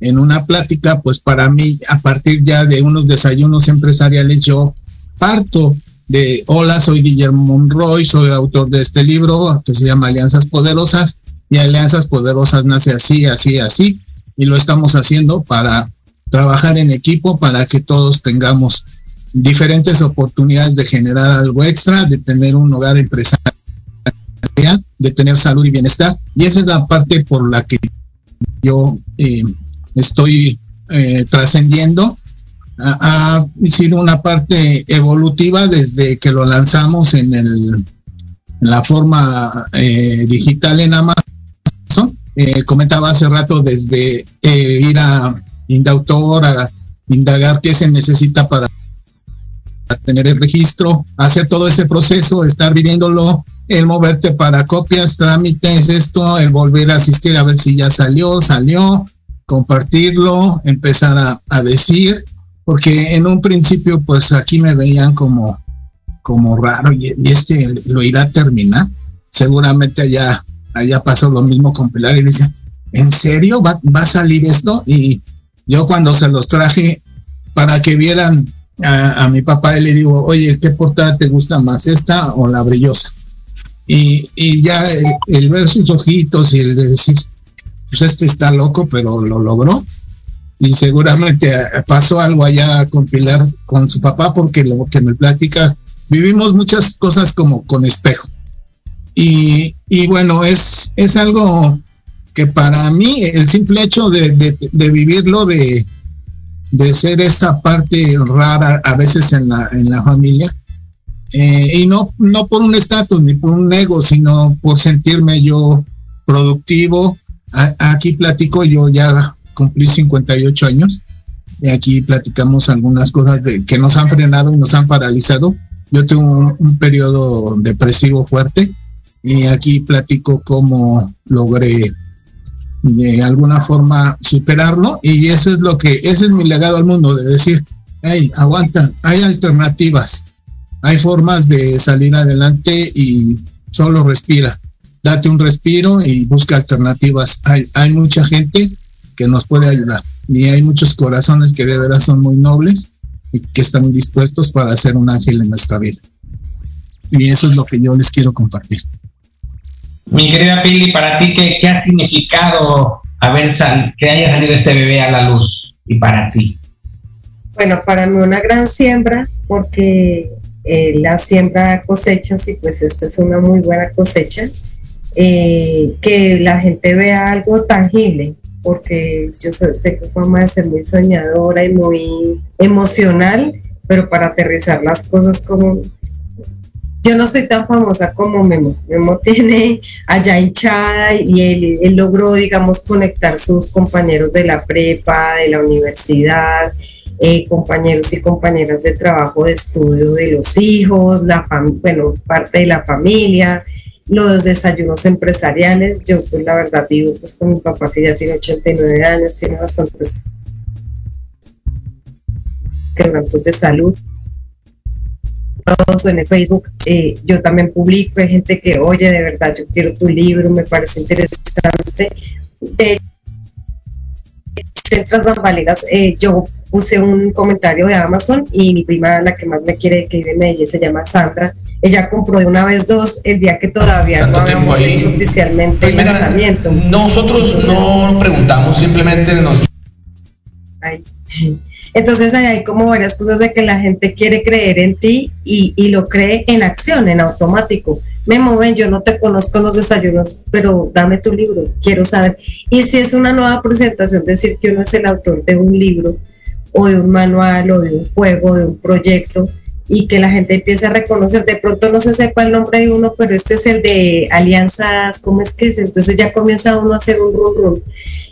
Speaker 4: en una plática, pues para mí, a partir ya de unos desayunos empresariales, yo parto de, hola, soy Guillermo Monroy, soy autor de este libro que se llama Alianzas Poderosas, y Alianzas Poderosas nace así, así, así, y lo estamos haciendo para trabajar en equipo, para que todos tengamos diferentes oportunidades de generar algo extra, de tener un hogar empresarial de tener salud y bienestar. Y esa es la parte por la que yo eh, estoy eh, trascendiendo. Ha, sido una parte evolutiva desde que lo lanzamos en, el, la forma eh, digital en Amazon. comentaba hace rato desde ir a Indautor a indagar qué se necesita para tener el registro, hacer todo ese proceso, estar viviéndolo el moverte para copias, trámites, esto, el volver a asistir a ver si ya salió, salió, compartirlo, empezar a, decir, porque en un principio pues aquí me veían como, como raro y, este lo irá a terminar. Seguramente allá, allá pasó lo mismo con Pilar y dice, ¿en serio va, va a salir esto? Y yo cuando se los traje para que vieran a, a mi papá, le digo, oye, ¿qué portada te gusta más, esta o la brillosa? Y, ya el, ver sus ojitos y el de decir, pues este está loco, pero lo logró. Y seguramente pasó algo allá con Pilar, con su papá, porque lo que me platica, vivimos muchas cosas como con espejo. Y, bueno, es, es algo que para mí, el simple hecho de, de, vivirlo, de, de ser esta parte rara a veces en la, en la familia, eh, y no, no por un estatus ni por un ego, sino por sentirme yo productivo. aquí platico, yo ya cumplí 58 años y aquí platicamos algunas cosas que nos han frenado y nos han paralizado. Yo tengo un, periodo depresivo fuerte Y aquí platico cómo logré de alguna forma superarlo y eso es lo que, ese es mi legado al mundo, de decir, hey, aguanta, hay alternativas, hay formas de salir adelante y solo respira, date un respiro y busca alternativas. Hay, hay mucha gente que nos puede ayudar y hay muchos corazones que de verdad son muy nobles y que están dispuestos para ser un ángel en nuestra vida. Y eso es lo que yo les quiero compartir.
Speaker 3: Mi querida Pili, para ti, ¿qué, qué ha significado haber que haya salido este bebé a la luz? Y para ti.
Speaker 5: Bueno, para mí una gran siembra, porque eh, la siembra cosechas y pues esta es una muy buena cosecha. Eh, que la gente vea algo tangible, porque yo soy, tengo fama de ser muy soñadora y muy emocional, pero para aterrizar las cosas como yo no soy tan famosa como Memo. Memo tiene allá hinchada y él, él, logró, digamos, conectar sus compañeros de la prepa, de la universidad, eh, compañeros y compañeras de trabajo, de estudio de los hijos, la bueno, parte de la familia, los desayunos empresariales. Yo, pues, la verdad, vivo pues, con mi papá que ya tiene 89 años, tiene bastantes quebrantos de salud en el Facebook, eh, yo también publico, hay gente que, oye, de verdad, yo quiero tu libro, me parece interesante. De hecho, bambalinas, eh, yo puse un comentario de Amazon y mi prima, la que más me quiere, que vive en Medellín, se llama Sandra. Ella compró de una vez dos el día que todavía no habíamos hecho oficialmente pues el lanzamiento.
Speaker 2: Nosotros no preguntamos, simplemente nos...
Speaker 5: Ay. Entonces ahí hay como varias cosas de que la gente quiere creer en ti y, lo cree en acción, en automático. Me mueven, yo no te conozco en los desayunos, pero dame tu libro, quiero saber. Y si es una nueva presentación, decir que uno es el autor de un libro o de un manual o de un juego, de un proyecto, y que la gente empiece a reconocer. De pronto no se sepa el nombre de uno, pero este es el de alianzas, ¿cómo es que es? Entonces ya comienza uno a hacer un run run.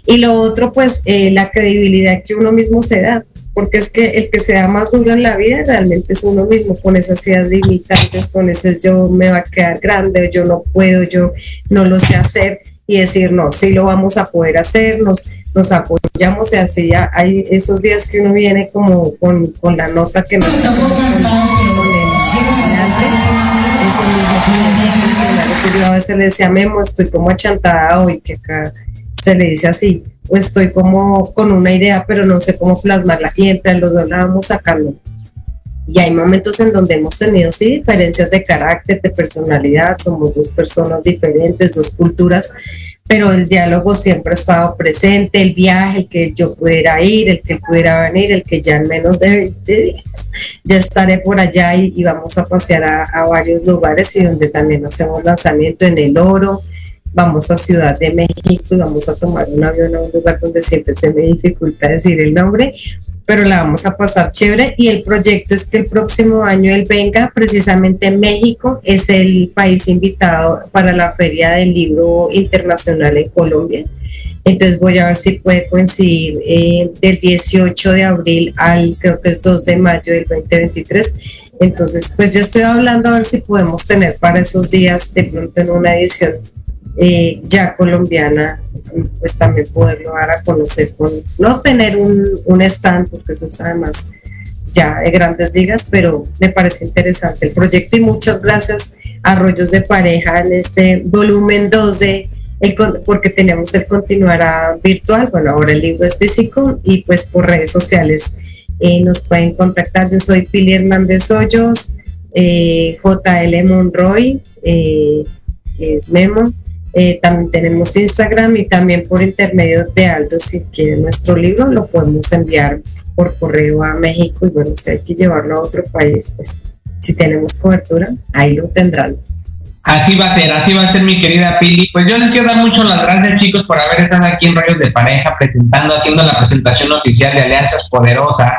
Speaker 5: Y lo otro, pues eh, la credibilidad que uno mismo se da porque es que el que sea más duro en la vida realmente es uno mismo, con esas ideas limitantes, con ese yo me va a quedar grande, yo no puedo, yo no lo sé hacer, y decir, no, sí lo vamos a poder hacer, nos, apoyamos y así ya hay esos días que uno viene como con, con la nota que nos está con, a veces le decía Memo, estoy como achantada hoy, que acá se le dice así, o estoy como con una idea, pero no sé cómo plasmarla, y entre los dos la vamos sacando. Y hay momentos en donde hemos tenido, sí, diferencias de carácter, de personalidad, somos dos personas diferentes, dos culturas, pero el diálogo siempre ha estado presente, el viaje, el que yo pudiera ir, el que pudiera venir, el que ya en menos de 20 días ya estaré por allá y, vamos a pasear a, a, varios lugares y donde también hacemos lanzamiento en el oro, vamos a Ciudad de México y vamos a tomar un avión a un lugar donde siempre se me dificulta decir el nombre, pero la vamos a pasar chévere y el proyecto es que el próximo año él venga, precisamente México es el país invitado para la Feria del Libro Internacional en Colombia. Entonces voy a ver si puede coincidir eh, del 18 de abril al creo que es 2 de mayo del 2023. Entonces, pues yo estoy hablando a ver si podemos tener para esos días de pronto en una edición eh, ya colombiana, pues también poderlo dar a conocer con, no tener un, stand, porque eso es además ya de grandes ligas, pero me parece interesante el proyecto y muchas gracias a Rollos de Pareja en este volumen 2 de el, porque tenemos el continuará virtual, bueno, ahora el libro es físico y pues por redes sociales eh, nos pueden contactar. Yo soy Pili Hernández Hoyos, eh, JL Monroy, eh, es Memo, eh, también tenemos Instagram y también por intermedio de Aldo, si quieren nuestro libro, lo podemos enviar por correo a México y bueno, si hay que llevarlo a otro país, pues si tenemos cobertura, ahí lo tendrán.
Speaker 3: Así va a ser, así va a ser mi querida Pili. Pues yo les quiero dar mucho las gracias chicos por haber estado aquí en Rayos de Pareja presentando, haciendo la presentación oficial de Alianzas Poderosas,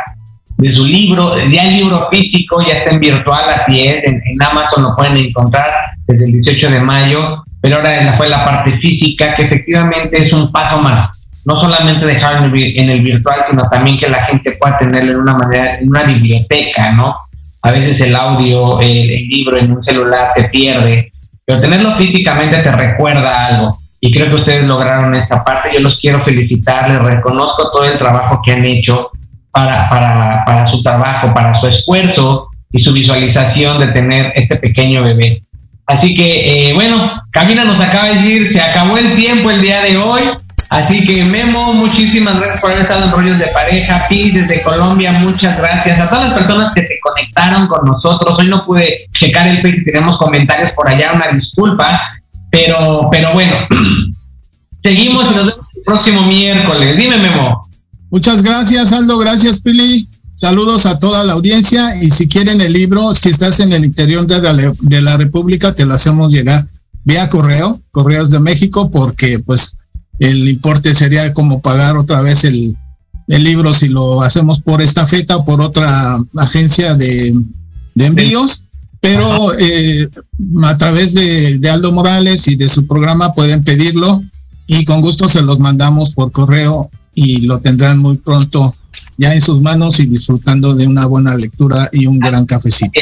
Speaker 3: de su libro, ya el libro físico, ya está en virtual, así es, en, en Amazon lo pueden encontrar desde el 18 de mayo pero ahora fue la parte física, que efectivamente es un paso más. No solamente dejarlo en el virtual, sino también que la gente pueda tenerlo en una manera, en una biblioteca, ¿no? A veces el audio, el, libro en un celular se pierde pero tenerlo físicamente te recuerda algo. Y creo que ustedes lograron esta parte. Yo los quiero felicitar, les reconozco todo el trabajo que han hecho para, para, para su trabajo, para su esfuerzo y su visualización de tener este pequeño bebé. Así que, eh, bueno, Camila nos acaba de decir, se acabó el tiempo el día de hoy. Así que Memo, muchísimas gracias por haber estado en Rollos de Pareja. Pi desde Colombia, muchas gracias. A todas las personas que se conectaron con nosotros. Hoy no pude checar el Facebook, tenemos comentarios por allá, una disculpa. Pero, pero bueno, seguimos y nos vemos el próximo miércoles. Dime, Memo.
Speaker 4: Muchas gracias, Aldo. Gracias, Pili. Saludos a toda la audiencia y si quieren el libro, si estás en el interior de la, de la República, te lo hacemos llegar vía correo, Correos de México, porque pues el importe sería como pagar otra vez el, el libro si lo hacemos por esta feta o por otra agencia de, de envíos, pero eh, a través de, de Aldo Morales y de su programa pueden pedirlo y con gusto se los mandamos por correo y lo tendrán muy pronto ya en sus manos y disfrutando de una buena lectura y un gran cafecito.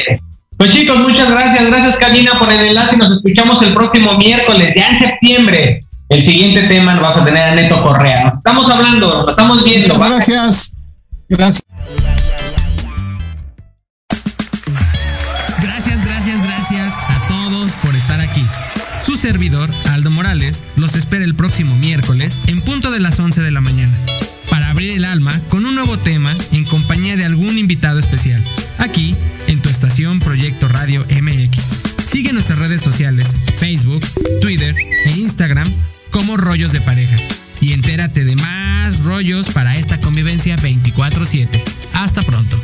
Speaker 3: Pues chicos, muchas gracias, gracias Karina por el enlace y nos escuchamos el próximo miércoles, ya en septiembre. El siguiente tema lo vamos a tener a Neto Correa. Nos estamos hablando, nos estamos viendo.
Speaker 4: Muchas gracias. Gracias.
Speaker 2: Gracias, gracias, gracias a todos por estar aquí. Su servidor, Aldo Morales, los espera el próximo miércoles en punto de las 11 de la mañana para abrir el alma con un nuevo tema en compañía de algún invitado especial, aquí en tu estación Proyecto Radio MX. Sigue nuestras redes sociales, Facebook, Twitter e Instagram como Rollos de Pareja y entérate de más rollos para esta convivencia 24/7. Hasta pronto.